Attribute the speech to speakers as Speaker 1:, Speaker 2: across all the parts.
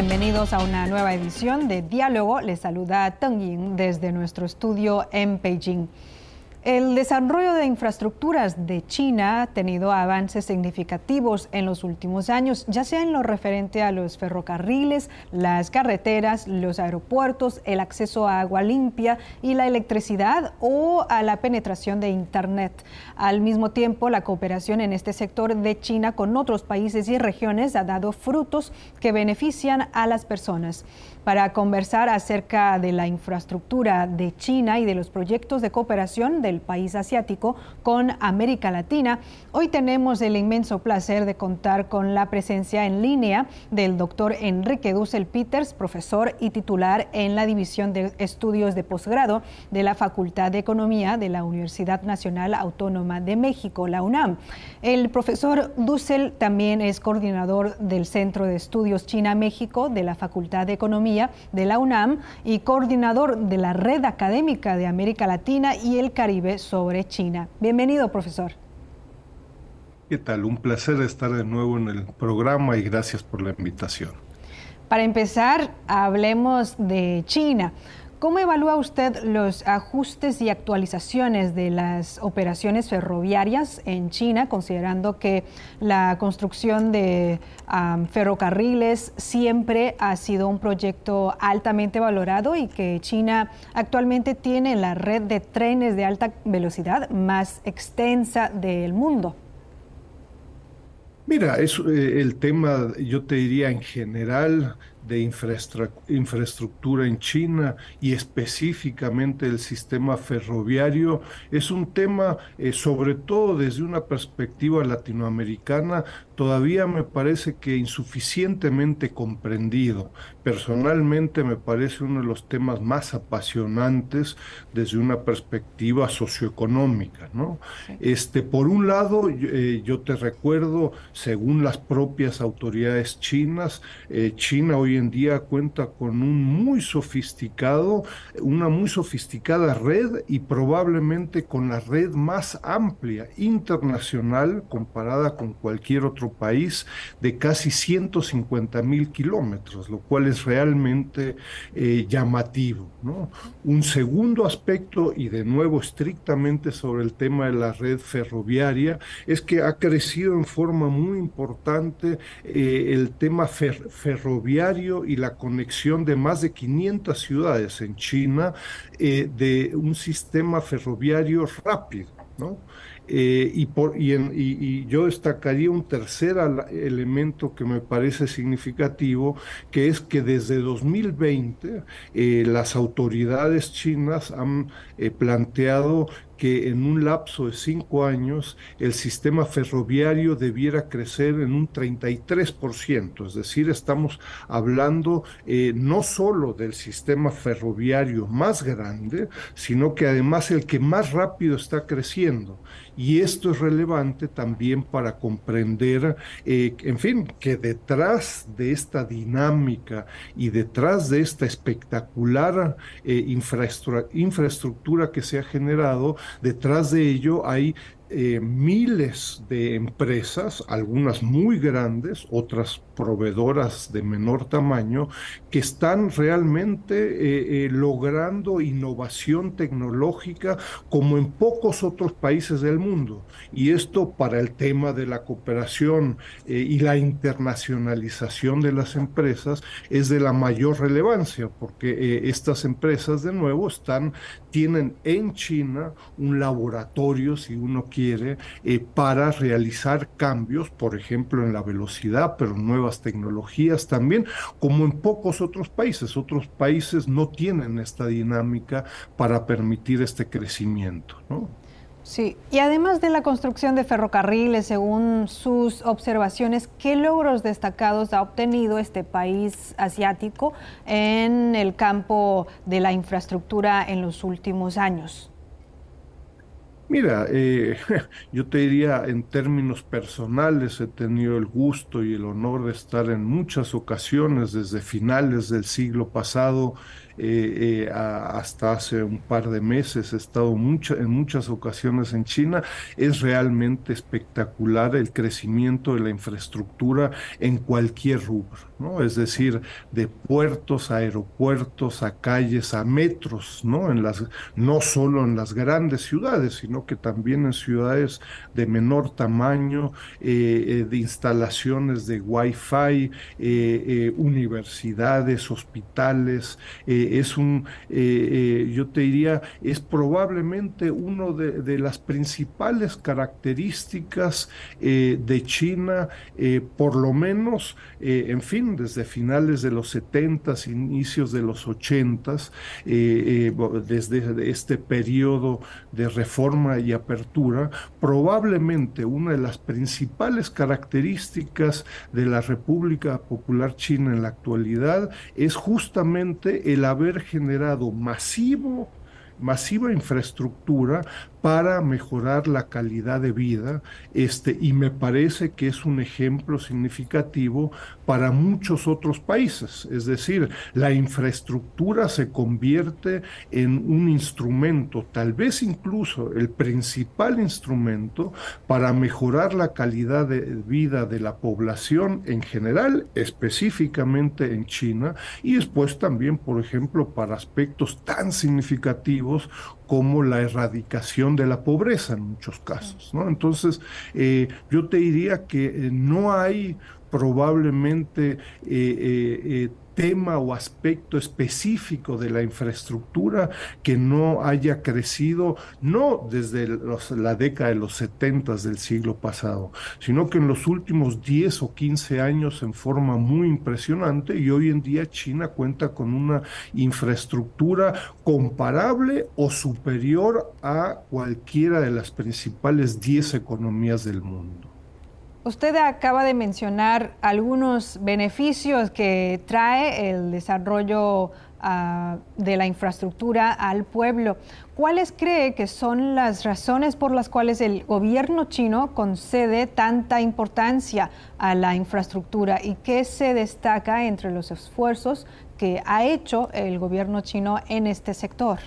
Speaker 1: Bienvenidos a una nueva edición de Diálogo. Les saluda Teng Ying desde nuestro estudio en Beijing. El desarrollo de infraestructuras de China ha tenido avances significativos en los últimos años, ya sea en lo referente a los ferrocarriles, las carreteras, los aeropuertos, el acceso a agua limpia y la electricidad o a la penetración de Internet. Al mismo tiempo, la cooperación en este sector de China con otros países y regiones ha dado frutos que benefician a las personas para conversar acerca de la infraestructura de China y de los proyectos de cooperación del país asiático con América Latina. Hoy tenemos el inmenso placer de contar con la presencia en línea del doctor Enrique Dussel Peters, profesor y titular en la División de Estudios de Posgrado de la Facultad de Economía de la Universidad Nacional Autónoma de México, la UNAM. El profesor Dussel también es coordinador del Centro de Estudios China-México de la Facultad de Economía de la UNAM y coordinador de la Red Académica de América Latina y el Caribe sobre China. Bienvenido, profesor.
Speaker 2: ¿Qué tal? Un placer estar de nuevo en el programa y gracias por la invitación.
Speaker 1: Para empezar, hablemos de China. ¿Cómo evalúa usted los ajustes y actualizaciones de las operaciones ferroviarias en China, considerando que la construcción de ferrocarriles siempre ha sido un proyecto altamente valorado y que China actualmente tiene la red de trenes de alta velocidad más extensa del mundo?
Speaker 2: Mira, es eh, el tema, yo te diría en general, de infraestructura en China y específicamente el sistema ferroviario es un tema, eh, sobre todo desde una perspectiva latinoamericana, todavía me parece que insuficientemente comprendido. Personalmente me parece uno de los temas más apasionantes desde una perspectiva socioeconómica. ¿no? Este, por un lado, eh, yo te recuerdo, según las propias autoridades chinas, eh, China hoy en día cuenta con un muy sofisticado, una muy sofisticada red y probablemente con la red más amplia internacional comparada con cualquier otro país de casi 150 mil kilómetros, lo cual es realmente eh, llamativo. Un segundo aspecto, y de nuevo estrictamente sobre el tema de la red ferroviaria, es que ha crecido en forma muy importante eh, el tema ferroviario y la conexión de más de 500 ciudades en China eh, de un sistema ferroviario rápido, ¿no? Eh, y, por, y, yo destacaría un tercer elemento que me parece significativo, que es que desde 2020 eh, las autoridades chinas han planteado que en un lapso de cinco años el sistema ferroviario debiera crecer en un 33%, es decir, estamos hablando eh, no solo del sistema ferroviario más grande, sino que además el que más rápido está creciendo. Y esto es relevante también para comprender, eh, en fin, que detrás de esta dinámica y detrás de esta espectacular eh, infraestructura que se ha generado, detrás de ello hay eh, miles de empresas, algunas muy grandes, otras proveedoras de menor tamaño, que están realmente eh, eh, logrando innovación tecnológica como en pocos otros países del mundo. Y esto para el tema de la cooperación y la internacionalización de las empresas es de la mayor relevancia, porque estas empresas, de nuevo, están, tienen en China un laboratorio, si uno quiere, eh, para realizar cambios, por ejemplo, en la velocidad, pero nuevas tecnologías también, como en pocos otros países. Otros países no tienen esta dinámica para permitir este crecimiento.
Speaker 1: Sí, y además de la construcción de ferrocarriles, según sus observaciones, ¿qué logros destacados ha obtenido este país asiático en el campo de la infraestructura en los últimos años?
Speaker 2: Mira, eh, yo te diría en términos personales, he tenido el gusto y el honor de estar en muchas ocasiones desde finales del siglo pasado hasta hace un par de meses, he estado en muchas ocasiones en China, es realmente espectacular el crecimiento de la infraestructura en cualquier rubro, ¿no? Es decir, de puertos aeropuertos, a calles, a metros, ¿no? En las, no solo en las grandes ciudades, sino que también en ciudades de menor tamaño, eh, eh, de instalaciones de Wi-Fi, eh, universidades, hospitales. Es un, yo te diría, es probablemente uno de, de las principales características de China, por lo menos, en fin, desde finales de los 70 y inicios de los 80, eh, eh, desde este periodo de reforma y apertura, probablemente una de las principales características de la República Popular China en la actualidad es justamente el haber generado masivo masiva infraestructura para mejorar la calidad de vida, este, y me parece que es un ejemplo significativo para muchos otros países. Es decir, la infraestructura se convierte en un instrumento, tal vez incluso el principal instrumento para mejorar la calidad de vida de la población en general, específicamente en China, y después también, por ejemplo, para aspectos tan significativos como la erradicación de la pobreza en muchos casos. ¿no? Entonces, eh, yo te diría que eh, no hay probablemente eh, tema o aspecto específico de la infraestructura que no haya crecido, no desde la década de los 70 del siglo pasado, sino que en los últimos 10 o 15 años en forma muy impresionante y hoy en día China cuenta con una infraestructura comparable o superior a cualquiera de las principales 10 economías del mundo.
Speaker 1: Usted acaba de mencionar algunos beneficios que trae el desarrollo ah, de la infraestructura al pueblo. ¿Cuáles cree que son las razones por las cuales el gobierno chino concede tanta importancia a la infraestructura y qué se destaca entre los esfuerzos que ha hecho el gobierno chino en este sector?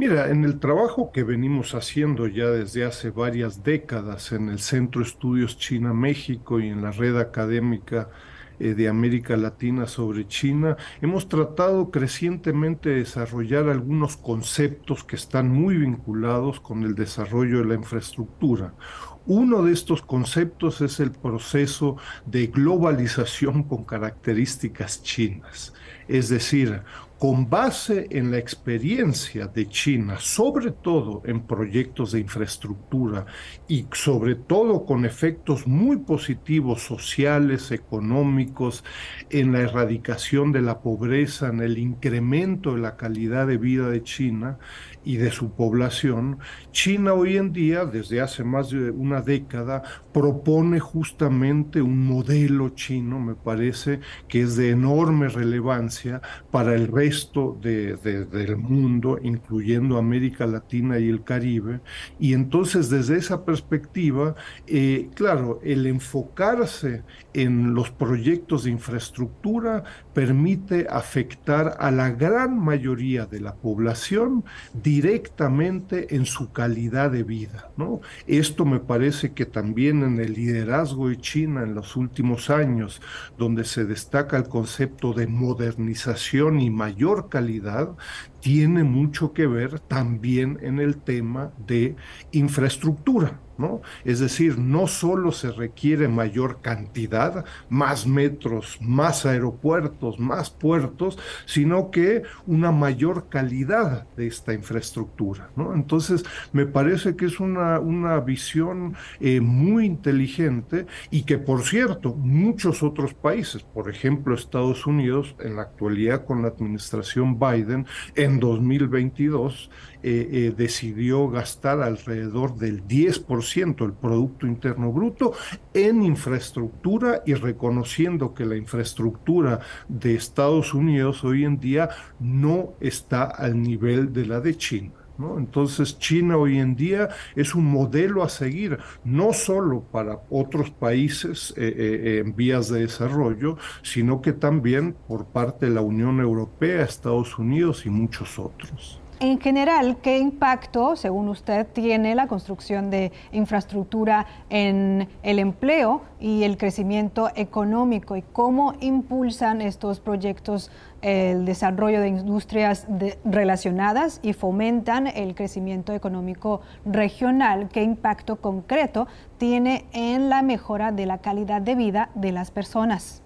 Speaker 2: Mira, en el trabajo que venimos haciendo ya desde hace varias décadas en el Centro Estudios China-México y en la red académica eh, de América Latina sobre China, hemos tratado crecientemente de desarrollar algunos conceptos que están muy vinculados con el desarrollo de la infraestructura. Uno de estos conceptos es el proceso de globalización con características chinas, es decir, con base en la experiencia de China, sobre todo en proyectos de infraestructura y sobre todo con efectos muy positivos sociales, económicos, en la erradicación de la pobreza, en el incremento de la calidad de vida de China, y de su población, China hoy en día, desde hace más de una década, propone justamente un modelo chino, me parece, que es de enorme relevancia para el resto del mundo, incluyendo América Latina y el Caribe. Y entonces, desde esa perspectiva, eh, claro, el enfocarse en los proyectos de infraestructura permite afectar a la gran mayoría de la población directamente en su calidad de vida. ¿no? Esto me parece que también en el liderazgo de China en los últimos años, donde se destaca el concepto de modernización y mayor calidad, tiene mucho que ver también en el tema de infraestructura. Es decir, no solo se requiere mayor cantidad, más metros, más aeropuertos, más puertos, sino que una mayor calidad de esta infraestructura, Entonces, me parece que es una, una visión eh, muy inteligente y que, por cierto, muchos otros países, por ejemplo, Estados Unidos, en la actualidad con la administración Biden, en 2022, eh, eh, decidió gastar alrededor del 10% del Producto Interno Bruto en infraestructura y reconociendo que la infraestructura de Estados Unidos hoy en día no está al nivel de la de China. ¿No? Entonces China hoy en día es un modelo a seguir, no solo para otros países eh, eh, en vías de desarrollo, sino que también por parte de la Unión Europea, Estados Unidos y muchos otros.
Speaker 1: En general, ¿qué impacto, según usted, tiene la construcción de infraestructura en el empleo y el crecimiento económico? ¿Y cómo impulsan estos proyectos el desarrollo de industrias relacionadas y fomentan el crecimiento económico regional? ¿Qué impacto concreto tiene en la mejora de la calidad de vida de las personas?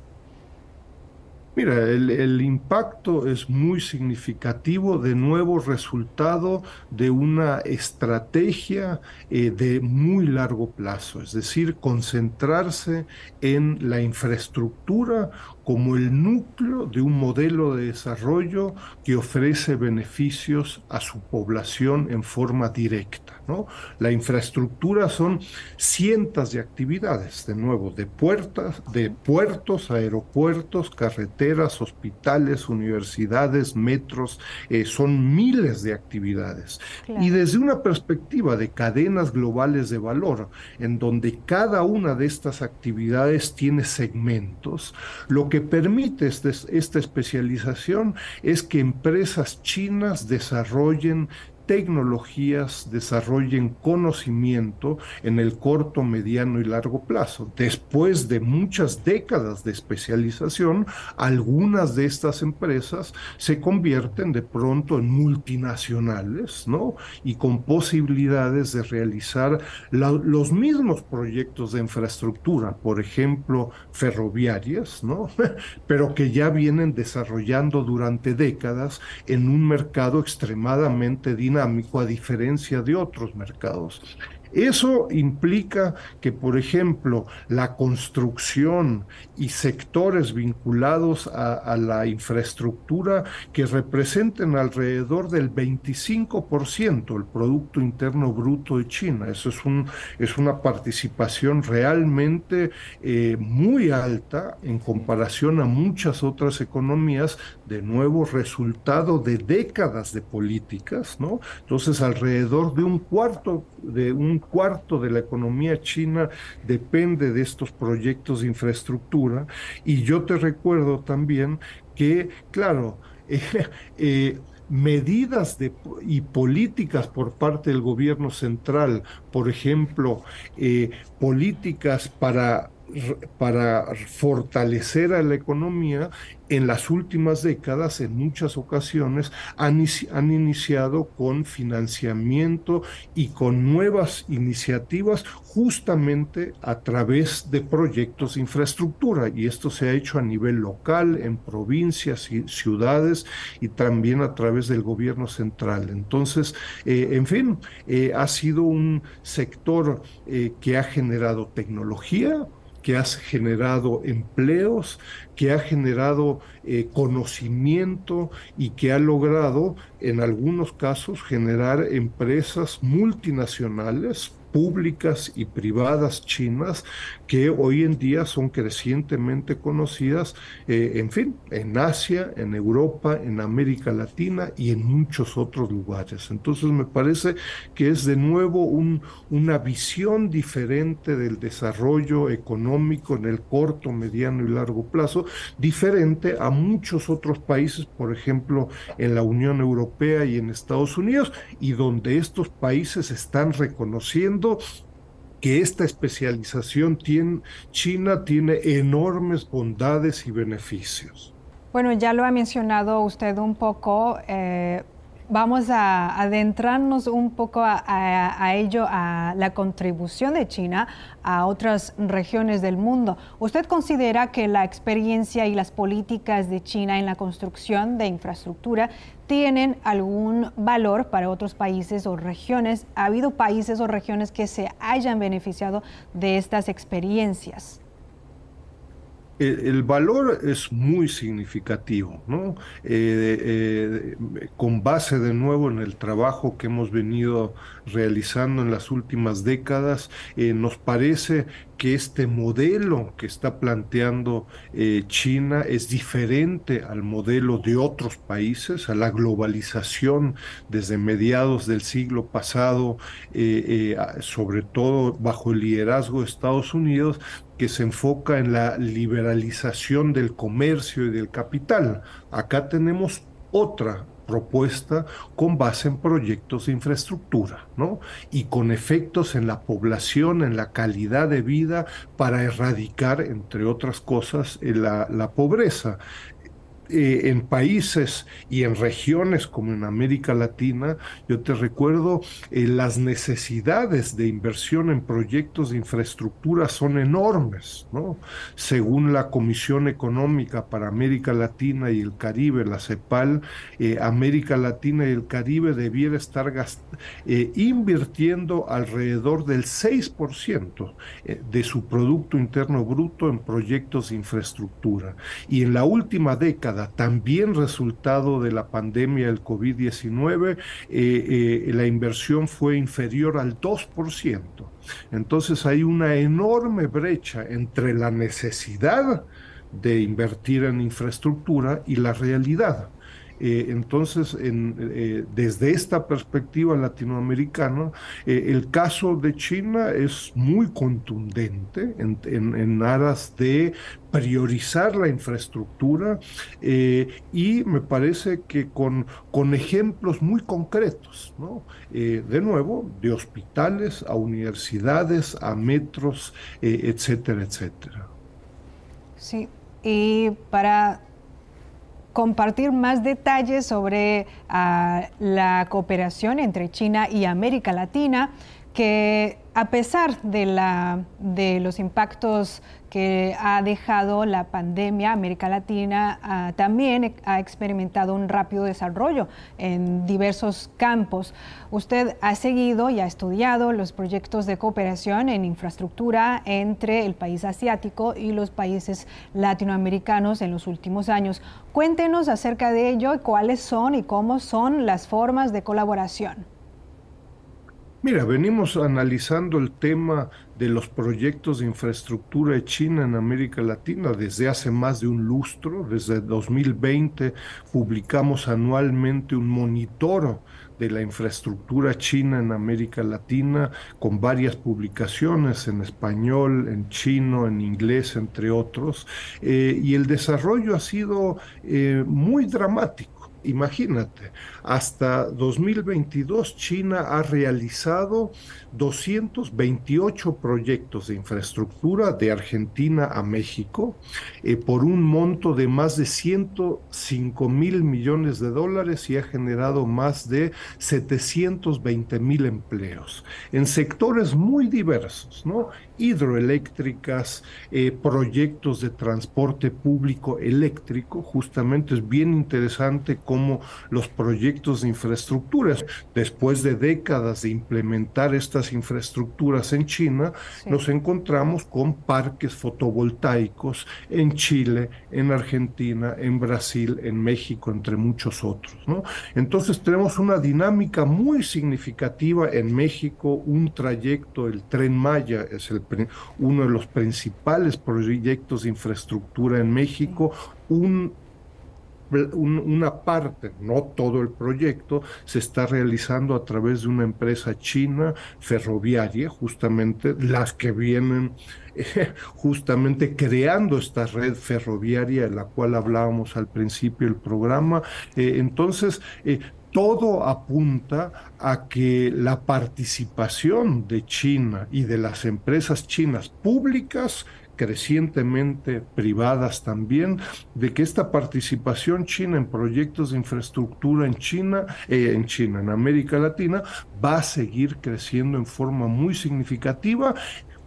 Speaker 2: Mira, el, impacto es muy significativo, de nuevo resultado de una estrategia eh, de muy largo plazo, es decir, concentrarse en la infraestructura como el núcleo de un modelo de desarrollo que ofrece beneficios a su población en forma directa. ¿No? La infraestructura son cientos de actividades, de nuevo, de puertas, de puertos, aeropuertos, carreteras, hospitales, universidades, metros, eh, son miles de actividades. Y desde una perspectiva de cadenas globales de valor, en donde cada una de estas actividades tiene segmentos, lo que permite este, esta especialización es que empresas chinas desarrollen tecnologías desarrollen conocimiento en el corto, mediano y largo plazo. Después de muchas décadas de especialización, algunas de estas empresas se convierten de pronto en multinacionales, ¿no? Y con posibilidades de realizar los mismos proyectos de infraestructura, por ejemplo, ferroviarias, ¿no? Pero que ya vienen desarrollando durante décadas en un mercado extremadamente dinámico a diferencia de otros mercados. Eso implica que, por ejemplo, la construcción y sectores vinculados a, la infraestructura que representen alrededor del 25% del Producto Interno Bruto de China. Eso es, un, es una participación realmente eh, muy alta en comparación a muchas otras economías, de nuevo resultado de décadas de políticas, ¿no? Entonces, alrededor de un cuarto de un cuarto de la economía china depende de estos proyectos de infraestructura. Y yo te recuerdo también que, claro, eh, medidas y políticas por parte del gobierno central, por ejemplo, eh, políticas para para fortalecer a la economía, en las últimas décadas, en muchas ocasiones, han, han, iniciado con financiamiento y con nuevas iniciativas justamente a través de proyectos de infraestructura. Y esto se ha hecho a nivel local, en provincias y ciudades, y también a través del gobierno central. Entonces, eh, en fin, eh, ha sido un sector eh, que ha generado tecnología, que ha generado empleos, que ha generado eh, conocimiento y que ha logrado, en algunos casos, generar empresas multinacionales públicas y privadas chinas que hoy en día son crecientemente conocidas, eh, en fin, en Asia, en Europa, en América Latina y en muchos otros lugares. Entonces me parece que es de nuevo un, una visión diferente del desarrollo económico en el corto, mediano y largo plazo, diferente a muchos otros países, por ejemplo, en la Unión Europea y en Estados Unidos, y donde estos países están reconociendo que esta especialización tiene, China tiene enormes bondades y beneficios.
Speaker 1: Bueno, ya lo ha mencionado usted un poco. Eh, vamos a adentrarnos un poco a, ello, a la contribución de China a otras regiones del mundo. ¿Usted considera que la experiencia y las políticas de China en la construcción de infraestructura tienen algún valor para otros países o regiones? ¿Ha habido países o regiones que se hayan beneficiado de estas experiencias?
Speaker 2: El, valor es muy significativo, ¿no? Eh, eh, con base de nuevo en el trabajo que hemos venido realizando en las últimas décadas, eh, nos parece que este modelo que está planteando eh, China es diferente al modelo de otros países, a la globalización desde mediados del siglo pasado, eh, sobre todo bajo el liderazgo de Estados Unidos, que se enfoca en la liberalización del comercio y del capital. Acá tenemos otra propuesta con base en proyectos de infraestructura, ¿no? Y con efectos en la población, en la calidad de vida, para erradicar, entre otras cosas, la, la pobreza. Eh, en países y en regiones como en América Latina, yo te recuerdo, eh, las necesidades de inversión en proyectos de infraestructura son enormes, ¿no? Según la Comisión Económica para América Latina y el Caribe, la CEPAL, eh, América Latina y el Caribe debiera estar invirtiendo alrededor del 6% de su Producto Interno Bruto en proyectos de infraestructura. Y en la última década, también resultado de la pandemia del COVID-19, eh, eh, la inversión fue inferior al 2%. Entonces hay una enorme brecha entre la necesidad de invertir en infraestructura y la realidad. Eh, entonces, eh, desde esta perspectiva latinoamericana, eh, el caso de China es muy contundente en, aras de priorizar la infraestructura y me parece que con, con ejemplos muy concretos, ¿no? de nuevo, de hospitales a universidades, a metros, etcétera, etcétera.
Speaker 1: Sí, y para compartir más detalles sobre ah, la cooperación entre China y América Latina, que a pesar de, la, de los impactos que ha dejado la pandemia, América Latina ah, también ha experimentado un rápido desarrollo en diversos campos. Usted ha seguido y ha estudiado los proyectos de cooperación en infraestructura entre el país asiático y los países latinoamericanos en los últimos años. Cuéntenos acerca de ello, cuáles son y cómo son las formas de colaboración.
Speaker 2: Mira, venimos analizando el tema de los proyectos de infraestructura de China en América Latina desde hace más de un lustro. Desde 2020 publicamos anualmente un monitor de la infraestructura china en América Latina con varias publicaciones en español, en chino, en inglés, entre otros. Eh, y el desarrollo ha sido eh, muy dramático Imagínate, hasta 2022 China ha realizado 228 proyectos de infraestructura de Argentina a México eh, por un monto de más de 105 mil millones de dólares y ha generado más de 720 mil empleos en sectores muy diversos, ¿no? Hidroeléctricas, eh, proyectos de transporte público eléctrico, justamente es bien interesante como los proyectos de infraestructuras. Después de décadas de implementar estas infraestructuras en China, nos encontramos con parques fotovoltaicos en Chile, en Argentina, en Brasil, en México, entre muchos otros. ¿no? Entonces tenemos una dinámica muy significativa en México, un trayecto, el tren Maya es el, uno de los principales proyectos de infraestructura en México, un una parte, no todo el proyecto, se está realizando a través de una empresa china ferroviaria, justamente las que vienen justamente creando esta red ferroviaria de la cual hablábamos al principio del programa. Eh, entonces, eh, todo apunta a que la participación de China y de las empresas chinas públicas crecientemente privadas también, de que esta participación china en proyectos de infraestructura en China, eh, en China, en América Latina, va a seguir creciendo en forma muy significativa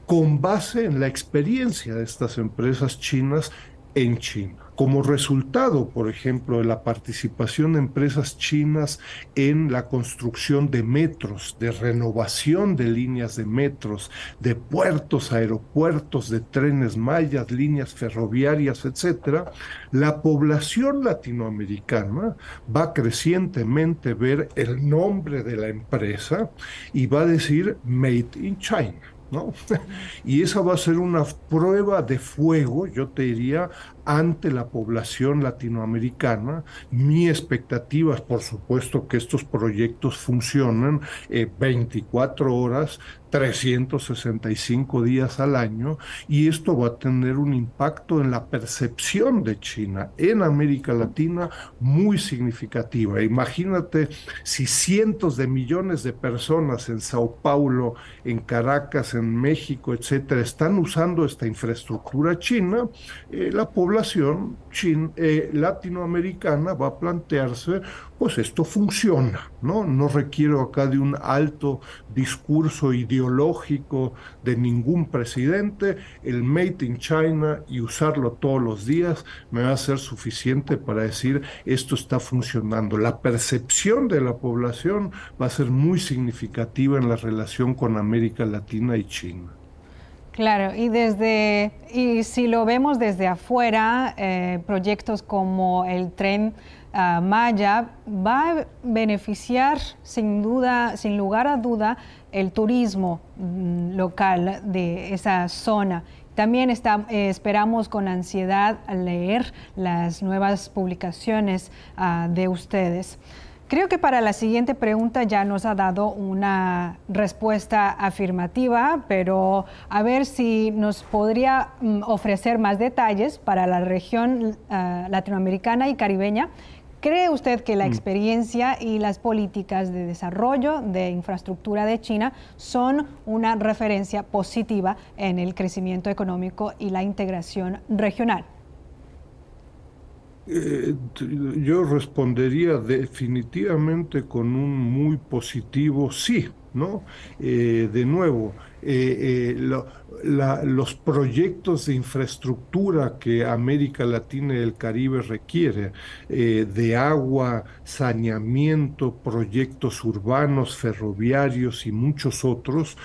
Speaker 2: con base en la experiencia de estas empresas chinas en China. Como resultado, por ejemplo, de la participación de empresas chinas en la construcción de metros, de renovación de líneas de metros, de puertos, aeropuertos, de trenes mayas, líneas ferroviarias, etcétera, la población latinoamericana va crecientemente ver el nombre de la empresa y va a decir Made in China. ¿No? y esa va a ser una prueba de fuego, yo te diría, ante la población latinoamericana. Mi expectativa es, por supuesto, que estos proyectos funcionen 24 eh, horas 365 días al año y esto va a tener un impacto en la percepción de China en América Latina muy significativa. Imagínate si cientos de millones de personas en Sao Paulo, en Caracas, en México, etcétera, están usando esta infraestructura china, eh, la población eh, latinoamericana va a plantearse pues esto funciona, ¿no? No requiero acá de un alto discurso ideológico de ningún presidente, el Made in China y usarlo todos los días me va a ser suficiente para decir esto está funcionando. La percepción de la población va a ser muy significativa en la relación con América Latina y China.
Speaker 1: Claro, y desde y si lo vemos desde afuera, eh, proyectos como el tren Maya va a beneficiar sin duda, sin lugar a duda, el turismo mm, local de esa zona. También está, eh, esperamos con ansiedad leer las nuevas publicaciones ah, de ustedes. Creo que para la siguiente pregunta ya nos ha dado una respuesta afirmativa, pero a ver si nos podría mm, ofrecer más detalles para la región ah, latinoamericana y caribeña ¿Cree usted que la mm. experiencia y las políticas de desarrollo de infraestructura de China son una referencia positiva en el crecimiento económico y la integración regional?
Speaker 2: Eh, yo respondería definitivamente con un muy positivo sí, Eh, de nuevo, eh, los proyectos de infraestructura que América Latina y el Caribe requiere, de agua, saneamiento, proyectos urbanos, ferroviarios y muchos otros,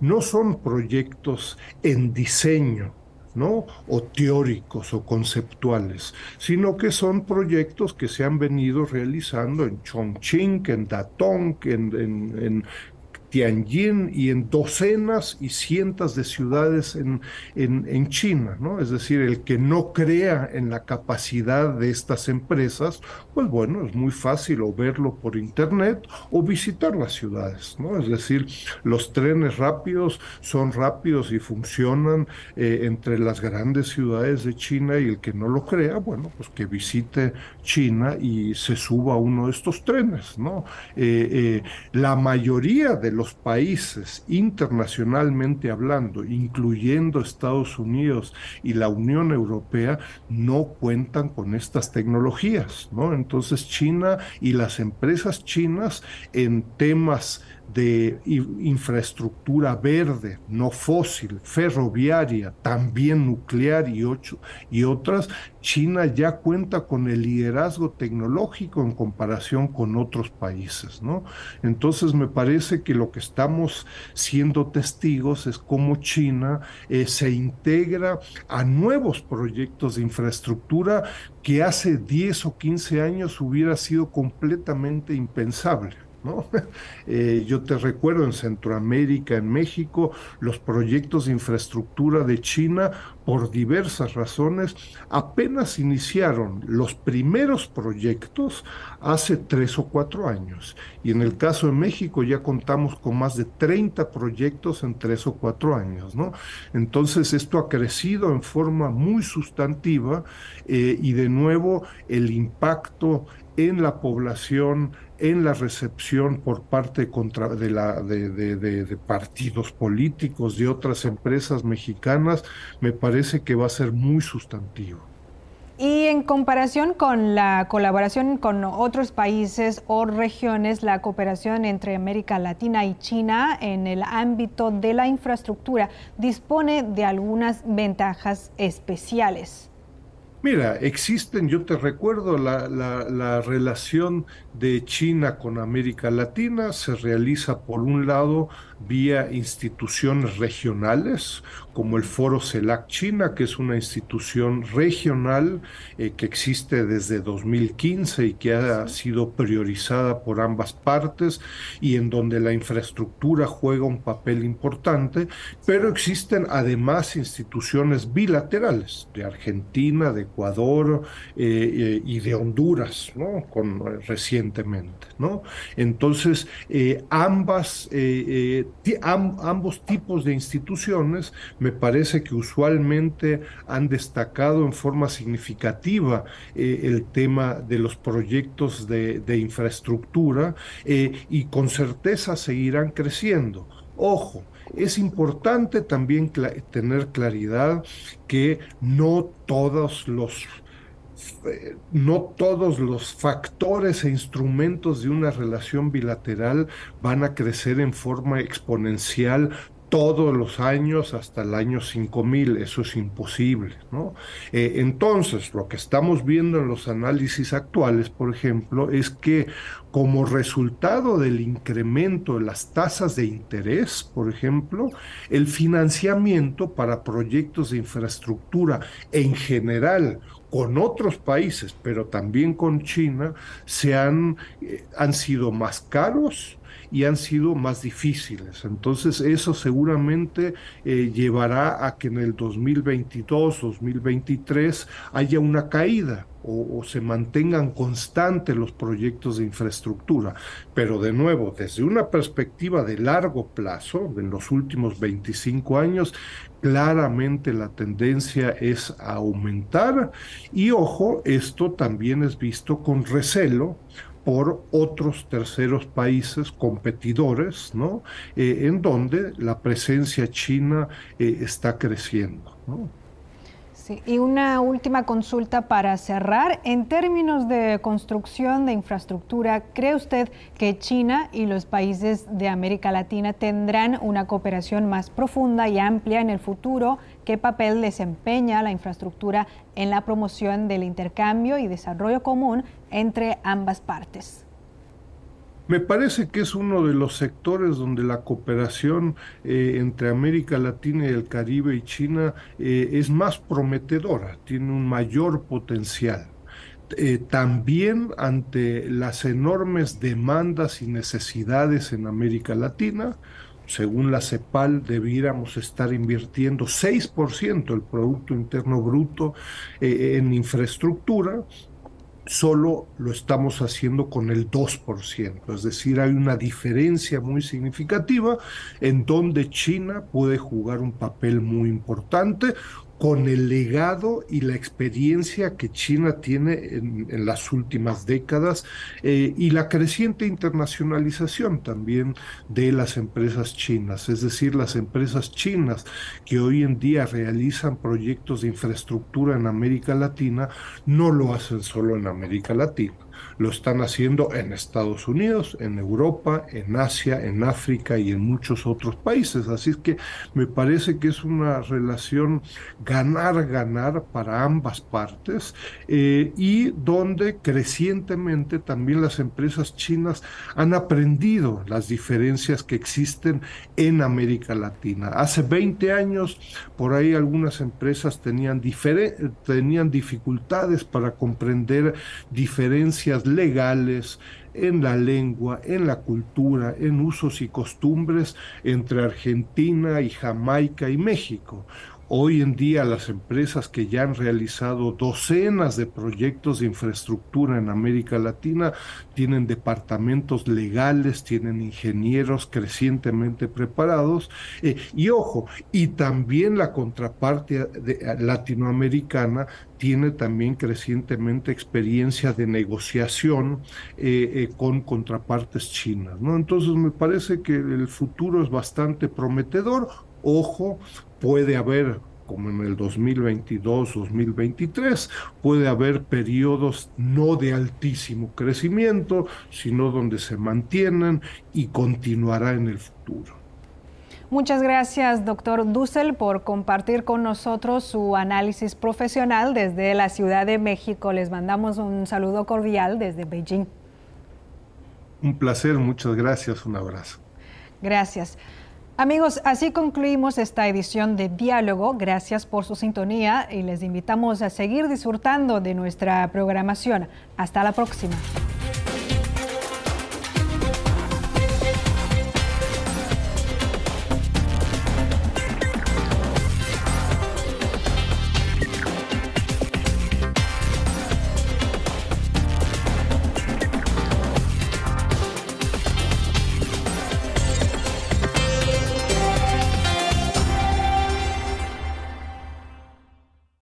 Speaker 2: no son proyectos en diseño, ¿no? o teóricos o conceptuales, sino que son proyectos que se han venido realizando en Chongqing, en Datong, en, en Tianjin y en docenas y cientos de ciudades en, en, China, ¿no? Es decir, el que no crea en la capacidad de estas empresas, pues bueno, es muy fácil o verlo por internet o visitar las ciudades, ¿no? Es decir, los trenes rápidos son rápidos y funcionan eh, entre las grandes ciudades de China y el que no lo crea, bueno, pues que visite China y se suba a uno de estos trenes, ¿no? Eh, eh, la mayoría de los países internacionalmente hablando, incluyendo Estados Unidos y la Unión Europea, no cuentan con estas tecnologías, ¿no? Entonces China y las empresas chinas en temas de infraestructura verde, no fósil, ferroviaria, también nuclear y, ocho, y otras, China ya cuenta con el liderazgo tecnológico en comparación con otros países, ¿no? Entonces me parece que lo que estamos siendo testigos es cómo China eh, se integra a nuevos proyectos de infraestructura que hace 10 o 15 años hubiera sido completamente impensable. Eh, yo te recuerdo en Centroamérica, en México, los proyectos de infraestructura de China, por diversas razones, apenas iniciaron los primeros proyectos hace tres o cuatro años. Y en el caso de México ya contamos con más de 30 proyectos en tres o cuatro años, ¿no? Entonces esto ha crecido en forma muy sustantiva eh, y de nuevo el impacto en la población, en la recepción por parte de, la, de, partidos políticos, de otras empresas mexicanas, me parece que va a ser muy sustantivo.
Speaker 1: Y en comparación con la colaboración con otros países o regiones, la cooperación entre América Latina y China en el ámbito de la infraestructura dispone de algunas ventajas especiales.
Speaker 2: Mira, existen, yo te recuerdo, la, la, relación de China con América Latina se realiza por un lado vía instituciones regionales, como el Foro CELAC China, que es una institución regional eh, que existe desde 2015 y que ha sido priorizada por ambas partes y en donde la infraestructura juega un papel importante, pero existen además instituciones bilaterales de Argentina, de Ecuador eh, eh, y de Honduras, ¿no? Con, Entonces, ambas, ambos tipos de instituciones me parece que usualmente han destacado en forma significativa eh, el tema de los proyectos de, infraestructura eh, y con certeza seguirán creciendo. Ojo, es importante también tener claridad que no todos los eh, no todos los factores e instrumentos de una relación bilateral van a crecer en forma exponencial todos los años hasta el año 5000, eso es imposible, ¿no? Eh, entonces, lo que estamos viendo en los análisis actuales, por ejemplo, es que como resultado del incremento de las tasas de interés, por ejemplo, el financiamiento para proyectos de infraestructura en general con otros países, pero también con China, se han, eh, han sido más caros, y han sido más difíciles. Entonces eso seguramente eh, llevará a que en el 2022, 2023 haya una caída o, se mantengan constantes los proyectos de infraestructura. Pero de nuevo, desde una perspectiva de largo plazo, en los últimos 25 años, claramente la tendencia es a aumentar y ojo, esto también es visto con recelo por otros terceros países competidores, ¿no? Eh, en donde la presencia china eh, está creciendo. ¿no?
Speaker 1: Y una última consulta para cerrar. En términos de construcción de infraestructura, ¿cree usted que China y los países de América Latina tendrán una cooperación más profunda y amplia en el futuro? ¿Qué papel desempeña la infraestructura en la promoción del intercambio y desarrollo común entre ambas partes?
Speaker 2: Me parece que es uno de los sectores donde la cooperación eh, entre América Latina y el Caribe y China eh, es más prometedora, tiene un mayor potencial. Eh, también ante las enormes demandas y necesidades en América Latina, según la CEPAL, debiéramos estar invirtiendo 6% del Producto Interno Bruto en infraestructura solo lo estamos haciendo con el 2%, es decir, hay una diferencia muy significativa en donde China puede jugar un papel muy importante, con el legado y la experiencia que China tiene en, las últimas décadas eh, y la creciente internacionalización también de las empresas chinas, es decir, las empresas chinas que hoy en día realizan proyectos de infraestructura en América Latina, no lo hacen solo en América Latina lo están haciendo en Estados Unidos, en Europa, en Asia, en África y en muchos otros países. Así es que me parece que es una relación ganar-ganar para ambas partes eh, y donde crecientemente también las empresas chinas han aprendido las diferencias que existen en América Latina. Hace 20 años, por ahí algunas empresas tenían, tenían dificultades para comprender diferencias legales, en la lengua, en la cultura, en usos y costumbres entre Argentina y Jamaica y México. Hoy en día las empresas que ya han realizado docenas de proyectos de infraestructura en América Latina tienen departamentos legales, tienen ingenieros crecientemente preparados eh, y ojo, y también la contraparte latinoamericana tiene también crecientemente experiencia de negociación eh, eh, con contrapartes chinas. ¿no? Entonces me parece que el futuro es bastante prometedor. Ojo, puede haber como en el 2022-2023, puede haber periodos no de altísimo crecimiento, sino donde se mantienen y continuará en el futuro.
Speaker 1: Muchas gracias, doctor Dussel, por compartir con nosotros su análisis profesional desde la Ciudad de México. Les mandamos un saludo cordial desde Beijing.
Speaker 2: Un placer, muchas gracias, un abrazo.
Speaker 1: Gracias. Amigos, así concluimos esta edición de Diálogo. Gracias por su sintonía y les invitamos a seguir disfrutando de nuestra programación. Hasta la próxima.